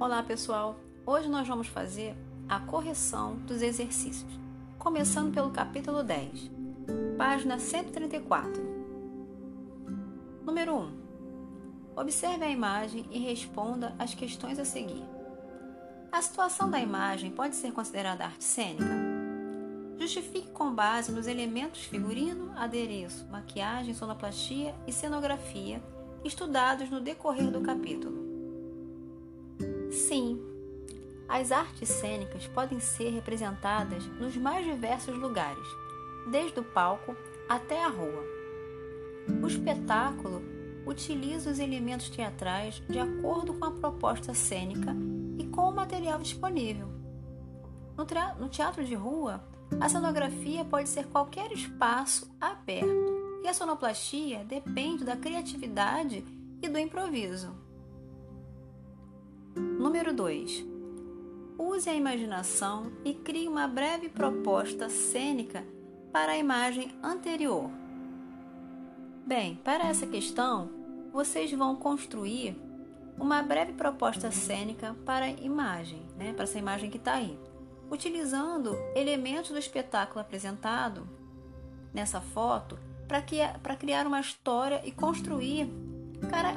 Olá pessoal, hoje nós vamos fazer a correção dos exercícios, começando pelo capítulo 10, página 134. Número 1. Observe a imagem e responda as questões a seguir. A situação da imagem pode ser considerada arte cênica? Justifique com base nos elementos figurino, adereço, maquiagem, sonoplastia e cenografia estudados no decorrer do capítulo. Sim, as artes cênicas podem ser representadas nos mais diversos lugares, desde o palco até a rua. O espetáculo utiliza os elementos teatrais de acordo com a proposta cênica e com o material disponível. No teatro de rua, a cenografia pode ser qualquer espaço aberto e a sonoplastia depende da criatividade e do improviso. Número 2. Use a imaginação e crie uma breve proposta cênica para a imagem anterior. Bem, para essa questão, vocês vão construir uma breve proposta cênica para a imagem, né, para essa imagem que está aí, utilizando elementos do espetáculo apresentado nessa foto para criar uma história e construir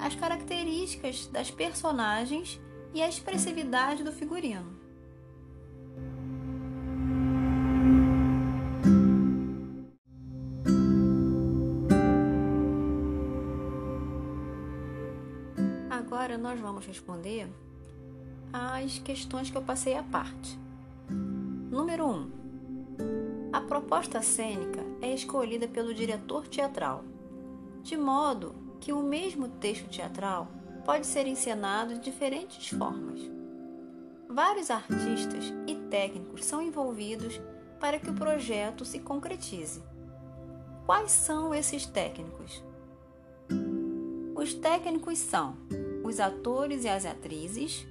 as características das personagens e a expressividade do figurino. Agora nós vamos responder as questões que eu passei à parte. Número 1. Um, a proposta cênica é escolhida pelo diretor teatral, de modo que o mesmo texto teatral pode ser encenado de diferentes formas. Vários artistas e técnicos são envolvidos para que o projeto se concretize. Quais são esses técnicos? Os técnicos são os atores e as atrizes,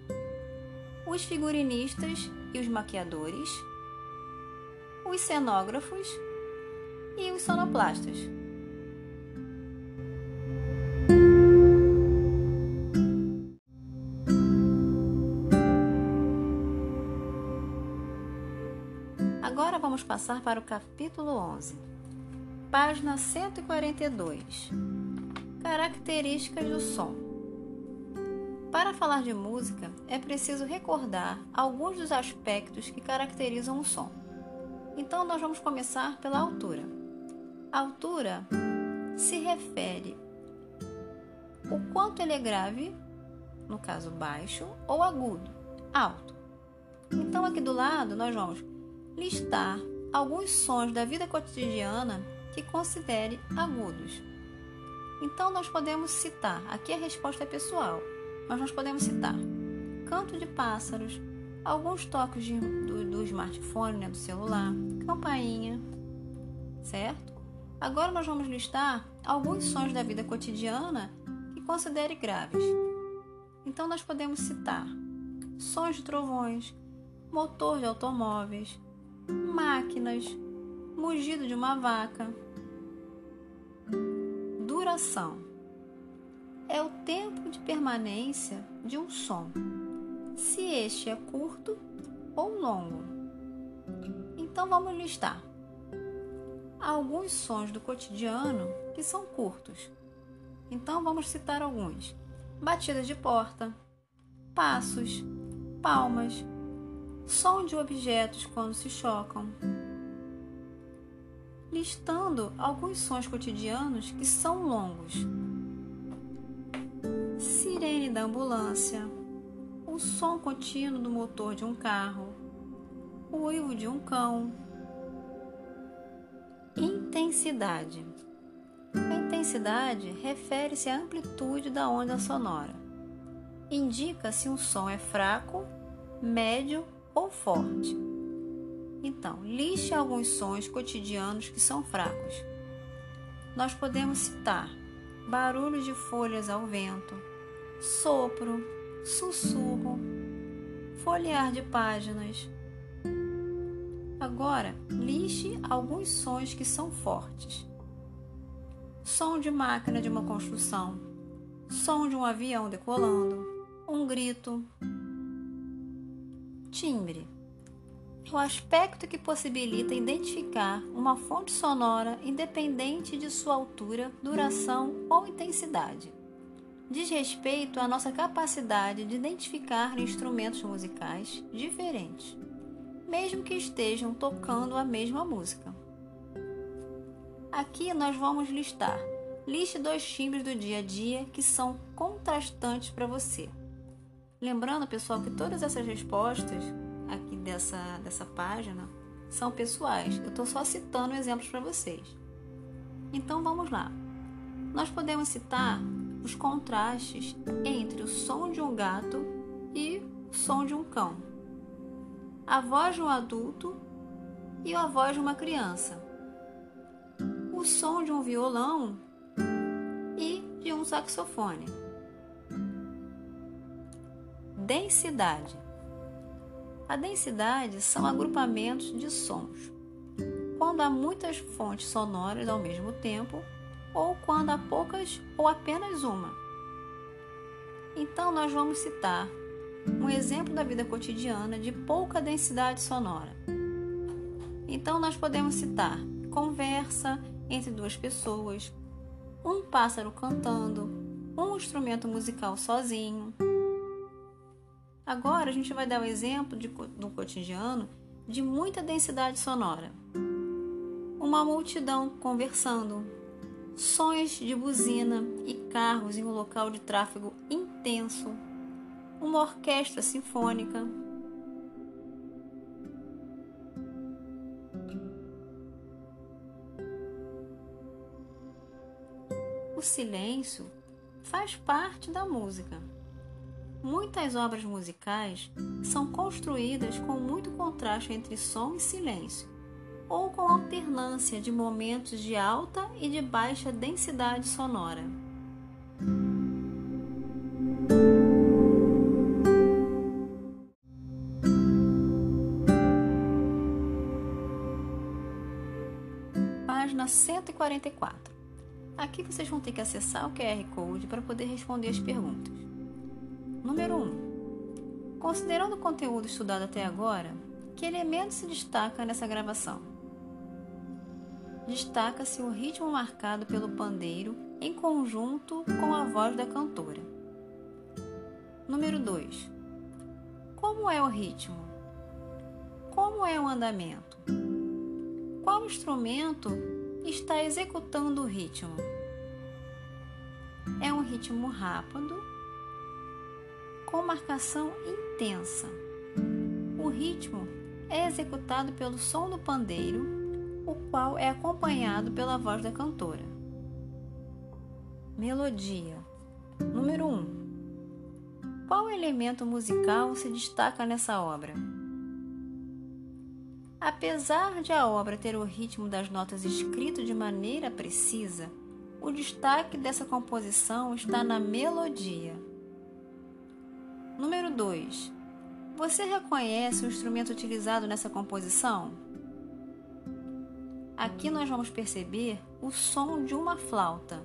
os figurinistas e os maquiadores, os cenógrafos e os sonoplastas. Vamos passar para o capítulo 11, página 142. Características do som. Para falar de música, é preciso recordar alguns dos aspectos que caracterizam o som. Então, nós vamos começar pela altura. A altura se refere o quanto ele é grave, no caso baixo, ou agudo, alto. Então, aqui do lado, nós vamos listar alguns sons da vida cotidiana que considere agudos. Então, nós podemos citar, aqui a resposta é pessoal, mas nós podemos citar canto de pássaros, alguns toques de, do, do smartphone, né, do celular, campainha, certo? Agora nós vamos listar alguns sons da vida cotidiana que considere graves. Então nós podemos citar sons de trovões, motor de automóveis, máquinas, mugido de uma vaca. Duração é o tempo de permanência de um som, se este é curto ou longo. Então vamos listar alguns sons do cotidiano que são curtos. Então vamos citar alguns: batidas de porta, passos, palmas, som de objetos quando se chocam. Listando alguns sons cotidianos que são longos. Sirene da ambulância, o som contínuo do motor de um carro, o uivo de um cão. Intensidade. A intensidade refere-se à amplitude da onda sonora. Indica se um som é fraco, médio ou forte. Então, liste alguns sons cotidianos que são fracos. Nós podemos citar barulho de folhas ao vento, sopro, sussurro, folhear de páginas. Agora, liste alguns sons que são fortes. Som de máquina de uma construção, som de um avião decolando, um grito, Timbre é o aspecto que possibilita identificar uma fonte sonora independente de sua altura, duração ou intensidade. Diz respeito à nossa capacidade de identificar instrumentos musicais diferentes, mesmo que estejam tocando a mesma música. Aqui nós vamos listar. Liste dois timbres do dia a dia que são contrastantes para você. Lembrando, pessoal, que todas essas respostas aqui dessa, dessa página são pessoais. Eu estou só citando exemplos para vocês. Então vamos lá. Nós podemos citar os contrastes entre o som de um gato e o som de um cão, a voz de um adulto e a voz de uma criança, o som de um violão e de um saxofone. Densidade a densidade são agrupamentos de sons. Quando há muitas fontes sonoras ao mesmo tempo, ou quando há poucas ou apenas uma. Então, nós vamos citar um exemplo da vida cotidiana de pouca densidade sonora. Então, nós podemos citar conversa entre duas pessoas, um pássaro cantando, um instrumento musical sozinho, Agora a gente vai dar o um exemplo de, do cotidiano de muita densidade sonora. Uma multidão conversando, sons de buzina e carros em um local de tráfego intenso, uma orquestra sinfônica. O silêncio faz parte da música. Muitas obras musicais são construídas com muito contraste entre som e silêncio, ou com alternância de momentos de alta e de baixa densidade sonora. Página 144. Aqui vocês vão ter que acessar o QR Code para poder responder as perguntas. Número 1. Considerando o conteúdo estudado até agora, que elemento se destaca nessa gravação? Destaca-se o ritmo marcado pelo pandeiro em conjunto com a voz da cantora. Número 2. Como é o ritmo? Como é o andamento? Qual instrumento está executando o ritmo? É um ritmo rápido com marcação intensa. O ritmo é executado pelo som do pandeiro, o qual é acompanhado pela voz da cantora. Melodia. Número 1. Um. Qual elemento musical se destaca nessa obra? Apesar de a obra ter o ritmo das notas escrito de maneira precisa, o destaque dessa composição está na melodia. Número 2. Você reconhece o instrumento utilizado nessa composição? Aqui nós vamos perceber o som de uma flauta.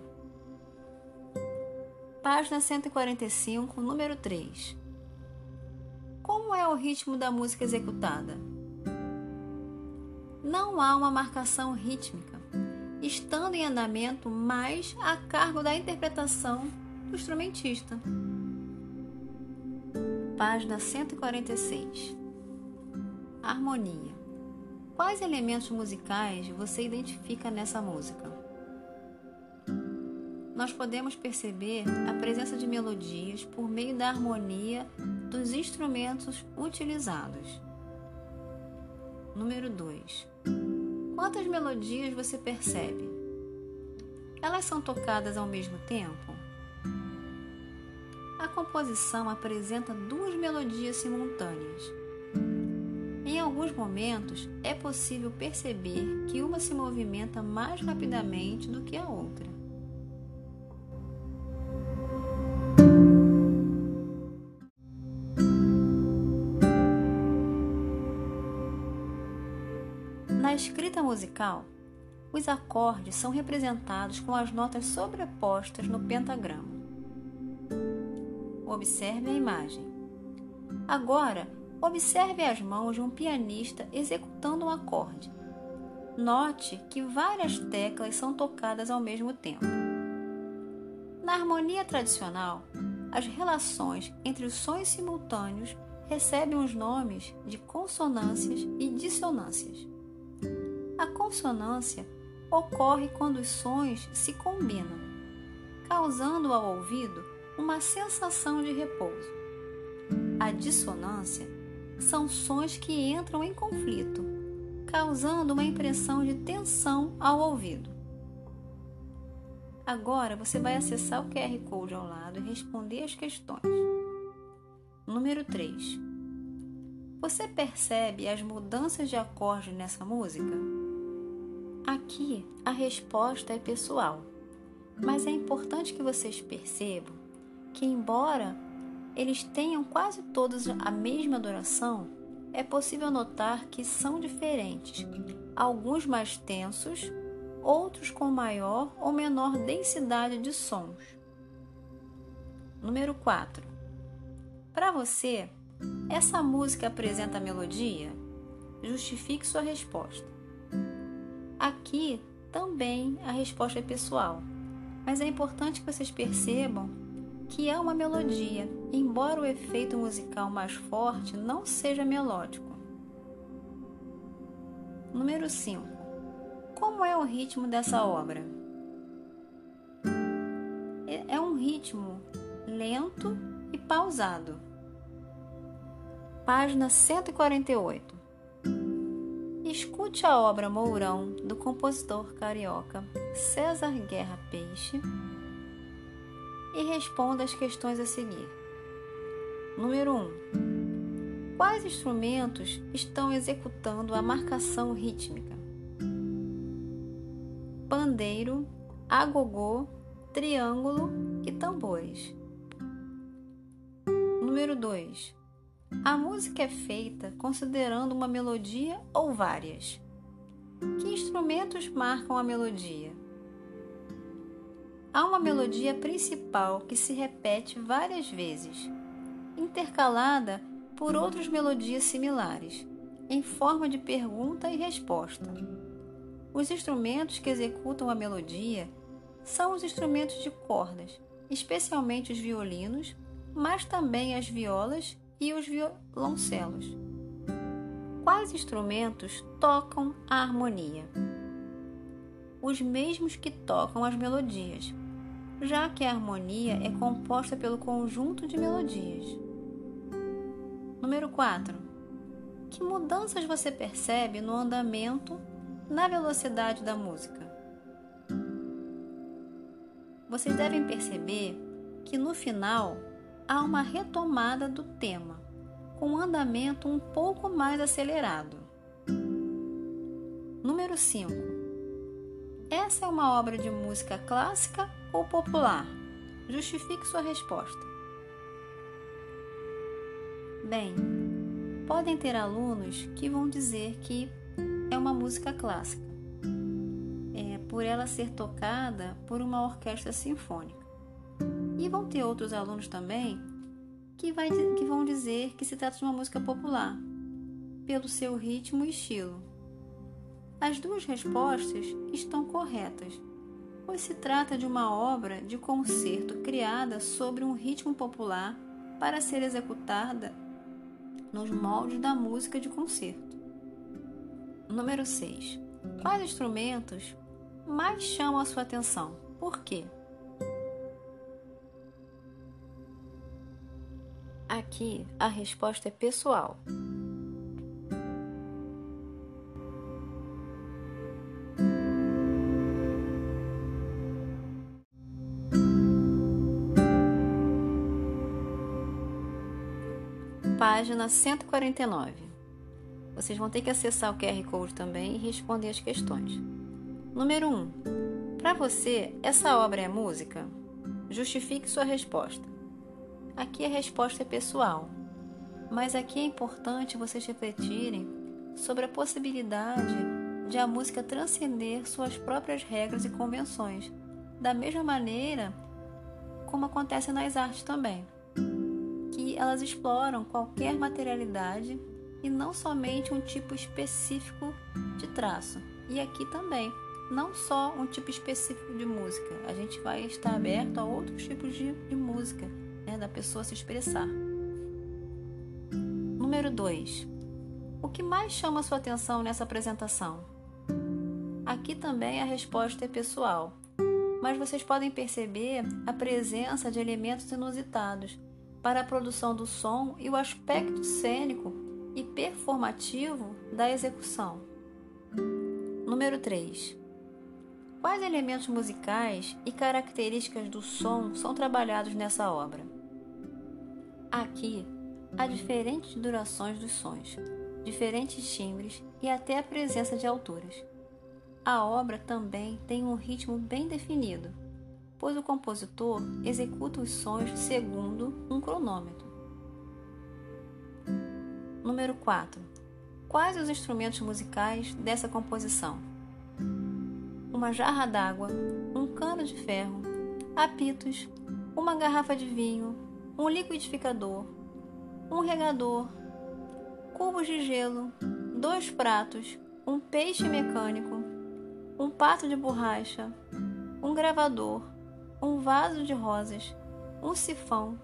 Página 145, número 3. Como é o ritmo da música executada? Não há uma marcação rítmica, estando em andamento mais a cargo da interpretação do instrumentista página 146. Harmonia. Quais elementos musicais você identifica nessa música? Nós podemos perceber a presença de melodias por meio da harmonia dos instrumentos utilizados. Número 2. Quantas melodias você percebe? Elas são tocadas ao mesmo tempo? A composição apresenta duas melodias simultâneas. Em alguns momentos, é possível perceber que uma se movimenta mais rapidamente do que a outra. Na escrita musical, os acordes são representados com as notas sobrepostas no pentagrama. Observe a imagem. Agora, Observe as mãos de um pianista executando um acorde. Note que várias teclas são tocadas ao mesmo tempo. Na harmonia tradicional, as relações entre os sons simultâneos recebem os nomes de consonâncias e dissonâncias. A consonância ocorre quando os sons se combinam, causando ao ouvido uma sensação de repouso. A dissonância são sons que entram em conflito, causando uma impressão de tensão ao ouvido. Agora você vai acessar o QR Code ao lado e responder as questões. Número 3. Você percebe as mudanças de acorde nessa música? Aqui a resposta é pessoal, mas é importante que vocês percebam que, embora eles tenham quase todos a mesma duração, é possível notar que são diferentes, alguns mais tensos, outros com maior ou menor densidade de sons. Número 4. Para você, essa música apresenta melodia? Justifique sua resposta. Aqui também a resposta é pessoal, mas é importante que vocês percebam que é uma melodia, embora o efeito musical mais forte não seja melódico. Número 5. Como é o ritmo dessa obra? É, é um ritmo lento e pausado. Página 148. Escute a obra Mourão do compositor carioca César Guerra Peixe e responda as questões a seguir. Número 1. Um, quais instrumentos estão executando a marcação rítmica? Pandeiro, agogô, triângulo e tambores. Número 2. A música é feita considerando uma melodia ou várias. Que instrumentos marcam a melodia? Há uma melodia principal que se repete várias vezes, intercalada por outras melodias similares, em forma de pergunta e resposta. Os instrumentos que executam a melodia são os instrumentos de cordas, especialmente os violinos, mas também as violas e os violoncelos. Quais instrumentos tocam a harmonia? Os mesmos que tocam as melodias, já que a harmonia é composta pelo conjunto de melodias. Número 4. Que mudanças você percebe no andamento, na velocidade da música? Vocês devem perceber que no final há uma retomada do tema, com um andamento um pouco mais acelerado. Número 5. Essa é uma obra de música clássica ou popular? Justifique sua resposta. Bem, podem ter alunos que vão dizer que é uma música clássica, é, por ela ser tocada por uma orquestra sinfônica. E vão ter outros alunos também que, vai, que vão dizer que se trata de uma música popular, pelo seu ritmo e estilo. As duas respostas estão corretas, pois se trata de uma obra de concerto criada sobre um ritmo popular para ser executada nos moldes da música de concerto. Número 6. Quais instrumentos mais chamam a sua atenção? Por quê? Aqui a resposta é pessoal. Página 149. Vocês vão ter que acessar o QR Code também e responder as questões. Número 1. Para você, essa obra é música? Justifique sua resposta. Aqui a resposta é pessoal, mas aqui é importante vocês refletirem sobre a possibilidade de a música transcender suas próprias regras e convenções, da mesma maneira como acontece nas artes também elas exploram qualquer materialidade e não somente um tipo específico de traço. E aqui também, não só um tipo específico de música, a gente vai estar aberto a outros tipos de, de música, né, da pessoa se expressar. Número 2. O que mais chama sua atenção nessa apresentação? Aqui também a resposta é pessoal, mas vocês podem perceber a presença de elementos inusitados para a produção do som e o aspecto cênico e performativo da execução. Número 3. Quais elementos musicais e características do som são trabalhados nessa obra? Aqui há diferentes durações dos sons, diferentes timbres e até a presença de alturas. A obra também tem um ritmo bem definido, pois o compositor executa os sons segundo um cronômetro. Número 4. Quais os instrumentos musicais dessa composição? Uma jarra d'água, um cano de ferro, apitos, uma garrafa de vinho, um liquidificador, um regador, cubos de gelo, dois pratos, um peixe mecânico, um pato de borracha, um gravador, um vaso de rosas, um sifão,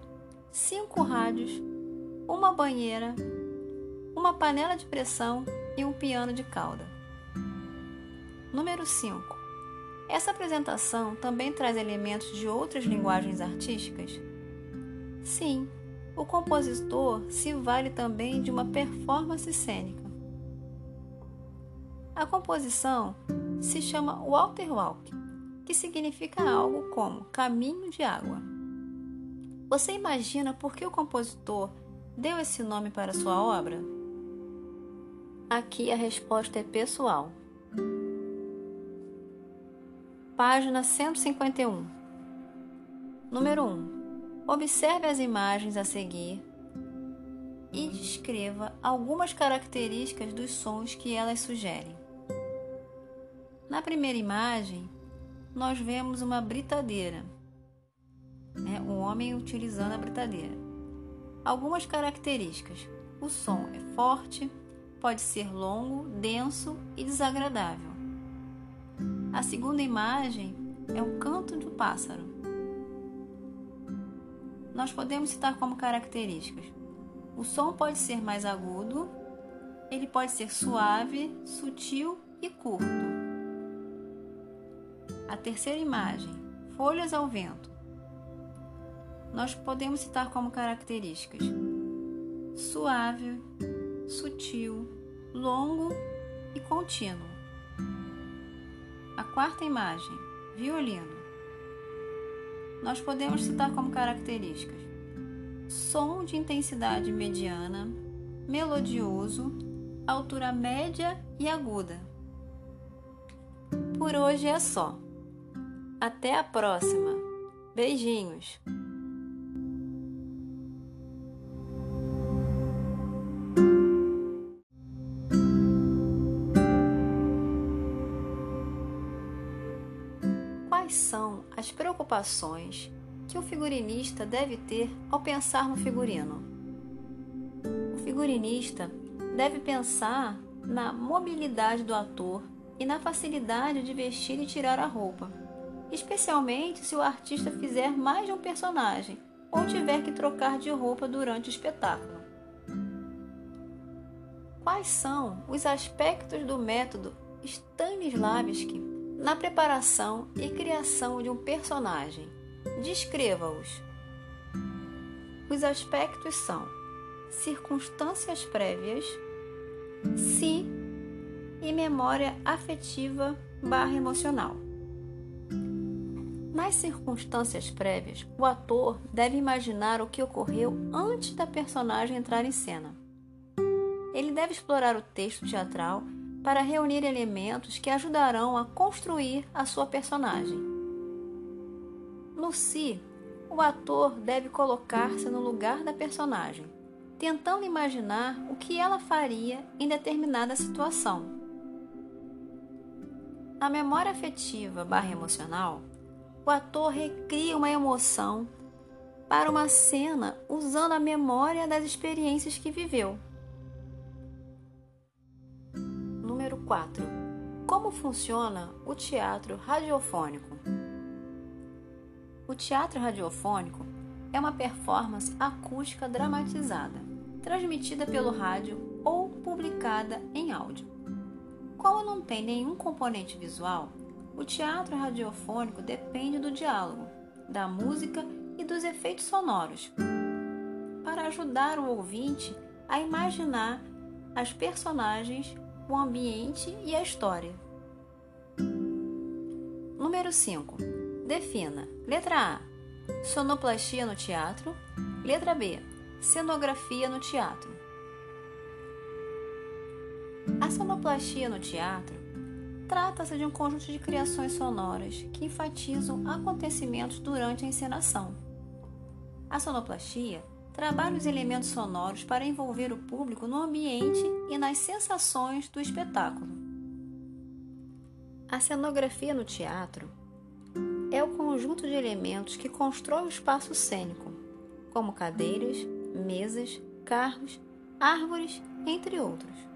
cinco rádios, uma banheira, uma panela de pressão e um piano de cauda. Número 5. Essa apresentação também traz elementos de outras linguagens artísticas? Sim, o compositor se vale também de uma performance cênica. A composição se chama Water Walk, que significa algo como caminho de água. Você imagina por que o compositor deu esse nome para sua obra? Aqui a resposta é pessoal. Página 151. Número 1. Observe as imagens a seguir e descreva algumas características dos sons que elas sugerem. Na primeira imagem, nós vemos uma britadeira, né? um homem utilizando a britadeira. Algumas características: o som é forte, pode ser longo, denso e desagradável. A segunda imagem é o canto do pássaro. Nós podemos citar como características: o som pode ser mais agudo, ele pode ser suave, sutil e curto. A terceira imagem, folhas ao vento. Nós podemos citar como características suave, sutil, longo e contínuo. A quarta imagem, violino. Nós podemos citar como características som de intensidade mediana, melodioso, altura média e aguda. Por hoje é só. Até a próxima. Beijinhos. Quais são as preocupações que o figurinista deve ter ao pensar no figurino? O figurinista deve pensar na mobilidade do ator e na facilidade de vestir e tirar a roupa especialmente se o artista fizer mais de um personagem ou tiver que trocar de roupa durante o espetáculo. Quais são os aspectos do método Stanislavski na preparação e criação de um personagem? Descreva-os. Os aspectos são circunstâncias prévias, si e memória afetiva barra emocional. Nas circunstâncias prévias, o ator deve imaginar o que ocorreu antes da personagem entrar em cena. Ele deve explorar o texto teatral para reunir elementos que ajudarão a construir a sua personagem. No si, o ator deve colocar-se no lugar da personagem, tentando imaginar o que ela faria em determinada situação. A memória afetiva barra emocional o ator recria uma emoção para uma cena usando a memória das experiências que viveu. Número 4. Como funciona o teatro radiofônico? O teatro radiofônico é uma performance acústica dramatizada, transmitida pelo rádio ou publicada em áudio. Como não tem nenhum componente visual, o teatro radiofônico depende do diálogo, da música e dos efeitos sonoros, para ajudar o ouvinte a imaginar as personagens, o ambiente e a história. Número 5. Defina. Letra A. Sonoplastia no teatro. Letra B. Cenografia no teatro. A sonoplastia no teatro trata-se de um conjunto de criações sonoras que enfatizam acontecimentos durante a encenação. A sonoplastia trabalha os elementos sonoros para envolver o público no ambiente e nas sensações do espetáculo. A cenografia no teatro é o conjunto de elementos que constrói o espaço cênico, como cadeiras, mesas, carros, árvores, entre outros.